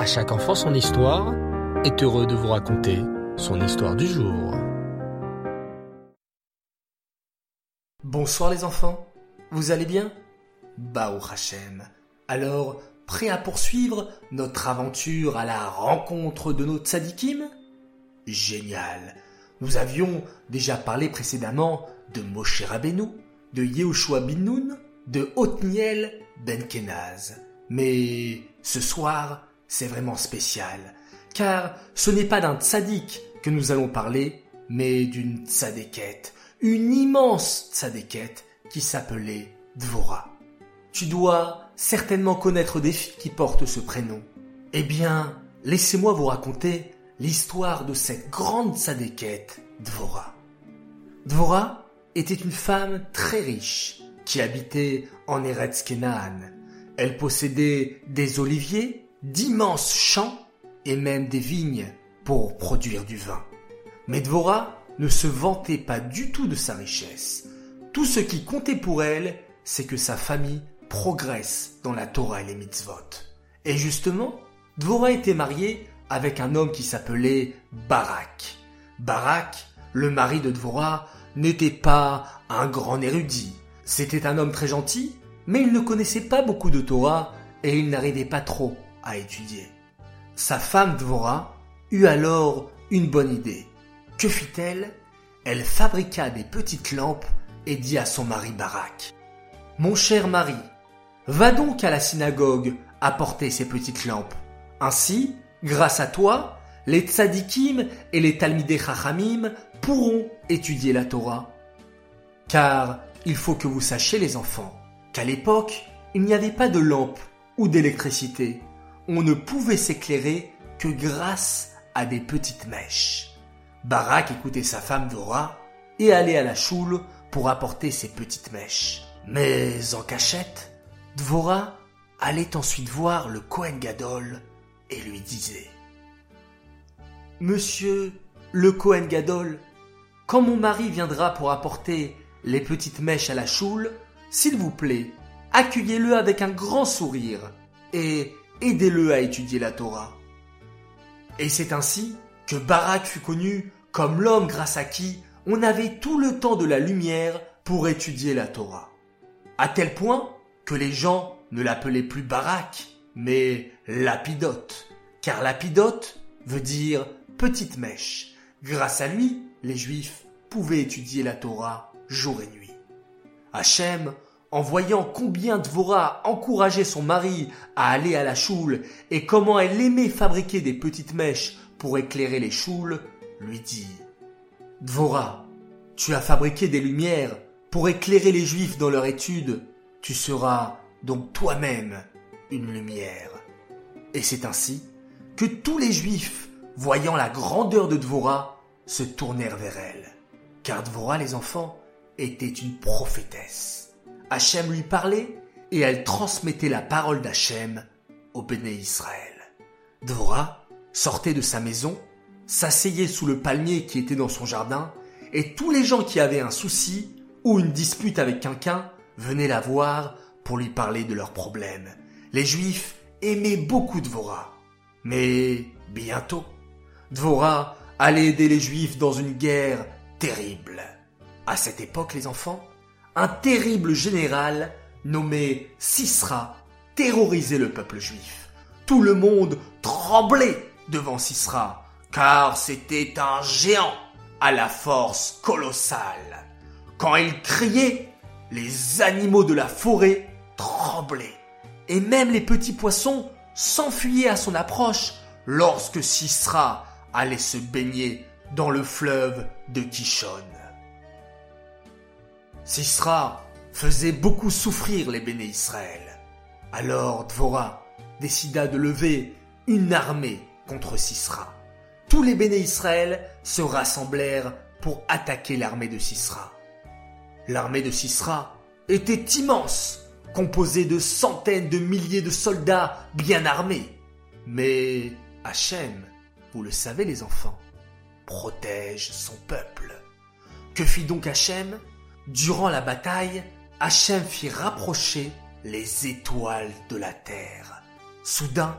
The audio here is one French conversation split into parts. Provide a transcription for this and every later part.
À chaque enfant son histoire est heureux de vous raconter son histoire du jour. Bonsoir les enfants, vous allez bien? Bao Hachem. Alors, prêt à poursuivre notre aventure à la rencontre de nos tzadikim? Génial Nous avions déjà parlé précédemment de Moshe Rabbeinu, de Yehoshua bin Nun, de Othniel ben Kenaz. Mais ce soir, c'est vraiment spécial, car ce n'est pas d'un tzaddik que nous allons parler, mais d'une tzadékette, une immense tzadékette qui s'appelait Dvora. Tu dois certainement connaître des filles qui portent ce prénom. Eh bien, laissez-moi vous raconter l'histoire de cette grande tzadékette, Dvora. Dvora était une femme très riche qui habitait en Eretz Kenaan. Elle possédait des oliviers, d'immenses champs et même des vignes pour produire du vin. Mais Dvora ne se vantait pas du tout de sa richesse. Tout ce qui comptait pour elle, c'est que sa famille progresse dans la Torah et les mitzvot. Et justement, Dvora était mariée avec un homme qui s'appelait Barak. Barak, le mari de Dvora, n'était pas un grand érudit. C'était un homme très gentil, mais il ne connaissait pas beaucoup de Torah et il n'arrivait pas trop à étudier. Sa femme Dvora eut alors une bonne idée. Que fit-elle? Elle fabriqua des petites lampes et dit à son mari Barak Mon cher mari, va donc à la synagogue apporter ces petites lampes. Ainsi, grâce à toi, les tzadikim et les talmidei chachamim pourront étudier la Torah. Car il faut que vous sachiez les enfants qu'à l'époque, il n'y avait pas de lampe ou d'électricité. On ne pouvait s'éclairer que grâce à des petites mèches. Barak écoutait sa femme Dora et allait à la choule pour apporter ses petites mèches. Mais en cachette, Dvora allait ensuite voir le Kohen Gadol et lui disait Monsieur le Kohen Gadol, quand mon mari viendra pour apporter les petites mèches à la choule, s'il vous plaît, accueillez-le avec un grand sourire et aidez-le à étudier la Torah. Et c'est ainsi que Barak fut connu comme l'homme grâce à qui on avait tout le temps de la lumière pour étudier la Torah. À tel point que les gens ne l'appelaient plus Barak, mais Lapidote, car Lapidote veut dire petite mèche. Grâce à lui, les Juifs pouvaient étudier la Torah jour et nuit. Hachem, en voyant combien Dvora encourageait son mari à aller à la choule et comment elle aimait fabriquer des petites mèches pour éclairer les choules, lui dit Dvora, tu as fabriqué des lumières pour éclairer les Juifs dans leur étude, tu seras donc toi-même une lumière. Et c'est ainsi que tous les Juifs, voyant la grandeur de Dvora, se tournèrent vers elle. Car Dvora, les enfants, était une prophétesse. Hachem lui parlait et elle transmettait la parole d'Hachem au béné Israël. Dvora sortait de sa maison, s'asseyait sous le palmier qui était dans son jardin, et tous les gens qui avaient un souci ou une dispute avec quelqu'un venaient la voir pour lui parler de leurs problèmes. Les Juifs aimaient beaucoup Dvora. Mais bientôt, Dvora allait aider les Juifs dans une guerre terrible. À cette époque, les enfants, un terrible général nommé Sisra terrorisait le peuple juif. Tout le monde tremblait devant Sisra, car c'était un géant à la force colossale. Quand il criait, les animaux de la forêt tremblaient, et même les petits poissons s'enfuyaient à son approche lorsque Sisra allait se baigner dans le fleuve de Kishon. Sisra faisait beaucoup souffrir les béné Israël. Alors Dvora décida de lever une armée contre Sisra. Tous les béné Israël se rassemblèrent pour attaquer l'armée de Sisra. L'armée de Sisra était immense, composée de centaines de milliers de soldats bien armés. Mais Hachem, vous le savez les enfants, protège son peuple. Que fit donc Hachem? Durant la bataille, Hachem fit rapprocher les étoiles de la terre. Soudain,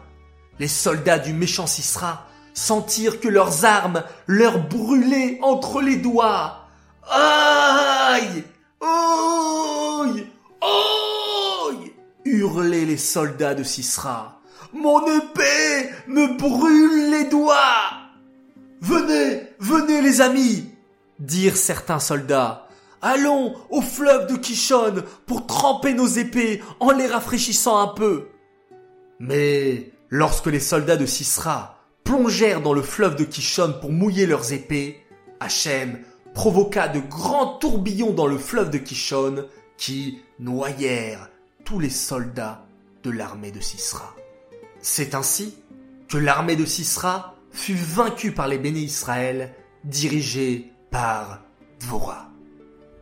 les soldats du méchant Sisra sentirent que leurs armes leur brûlaient entre les doigts. Aïe Aïe Aïe hurlaient les soldats de Sisra. Mon épée me brûle les doigts Venez, venez les amis dirent certains soldats. Allons au fleuve de Kishon pour tremper nos épées en les rafraîchissant un peu. Mais lorsque les soldats de Sisra plongèrent dans le fleuve de Kishon pour mouiller leurs épées, Hachem provoqua de grands tourbillons dans le fleuve de Kishon qui noyèrent tous les soldats de l'armée de Sisra. C'est ainsi que l'armée de Sisra fut vaincue par les bénis Israël dirigés par Dvorah.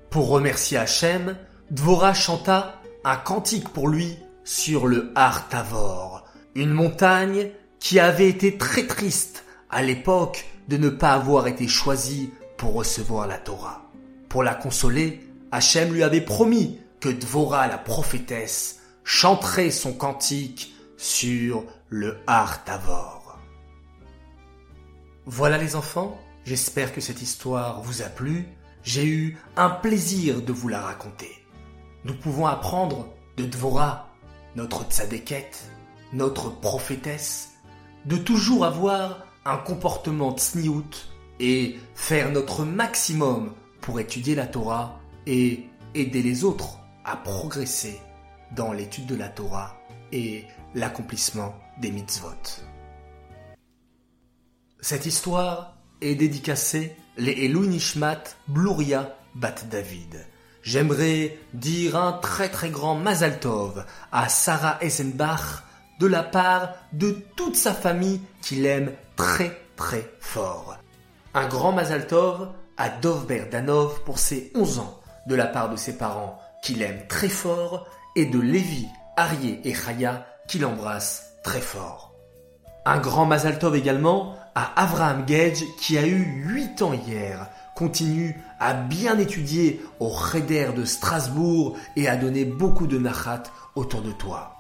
Pour remercier Hachem, Dvorah chanta un cantique pour lui sur le Har Tavor, une montagne qui avait été très triste à l'époque de ne pas avoir été choisie pour recevoir la Torah. Pour la consoler, Hachem lui avait promis que Dvorah, la prophétesse, chanterait son cantique sur le Har Tavor. Voilà les enfants, j'espère que cette histoire vous a plu j'ai eu un plaisir de vous la raconter. Nous pouvons apprendre de Dvorah, notre tzadékette, notre prophétesse, de toujours avoir un comportement tsniout et faire notre maximum pour étudier la Torah et aider les autres à progresser dans l'étude de la Torah et l'accomplissement des mitzvot. Cette histoire est dédicacée les Elou Nishmat Bluria Bat David. J'aimerais dire un très très grand Mazal Tov à Sarah Eisenbach de la part de toute sa famille qui l'aime très très fort. Un grand Mazal Tov à Dovber Danov pour ses 11 ans de la part de ses parents qui l'aiment très fort et de Lévi, Arié et Chaya qui l'embrassent très fort. Un grand Mazal Tov également à Avraham Gage qui a eu 8 ans hier, continue à bien étudier au Cheder de Strasbourg et à donner beaucoup de nachat autour de toi.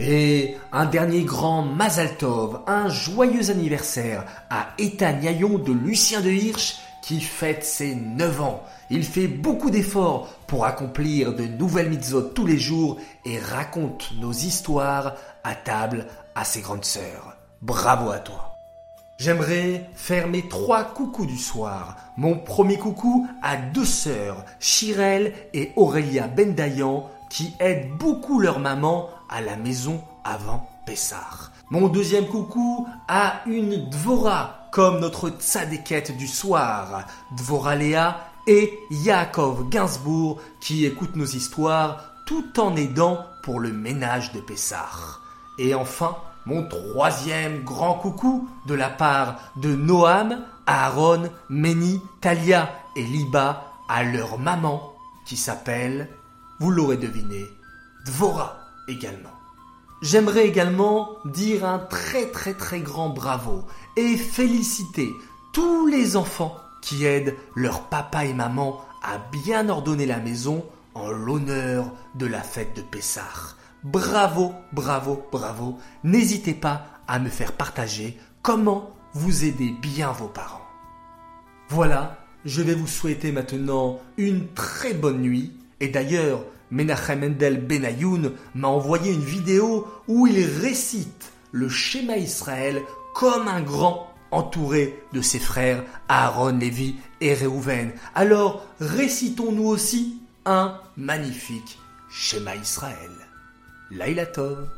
Et un dernier grand Mazaltov, un joyeux anniversaire à Ethan de Lucien de Hirsch qui fête ses 9 ans. Il fait beaucoup d'efforts pour accomplir de nouvelles mitzvot tous les jours et raconte nos histoires à table à ses grandes sœurs. Bravo à toi. J'aimerais faire mes trois coucous du soir. Mon premier coucou à deux sœurs, Chirel et Aurélia Bendayan, qui aident beaucoup leur maman à la maison avant Pessar. Mon deuxième coucou à une Dvora, comme notre tzadékette du soir, Dvora Léa et Yaakov Gainsbourg, qui écoutent nos histoires tout en aidant pour le ménage de Pessar. Et enfin, mon troisième grand coucou de la part de Noam, Aaron, Meni, Talia et Liba à leur maman qui s'appelle, vous l'aurez deviné, Dvora également. J'aimerais également dire un très très très grand bravo et féliciter tous les enfants qui aident leur papa et maman à bien ordonner la maison en l'honneur de la fête de Pessah. Bravo, bravo, bravo. N'hésitez pas à me faire partager comment vous aidez bien vos parents. Voilà, je vais vous souhaiter maintenant une très bonne nuit. Et d'ailleurs, Menachem Mendel Benayoun m'a envoyé une vidéo où il récite le schéma Israël comme un grand entouré de ses frères Aaron, Lévi et Réhouven. Alors récitons nous aussi un magnifique schéma Israël. Laila Tov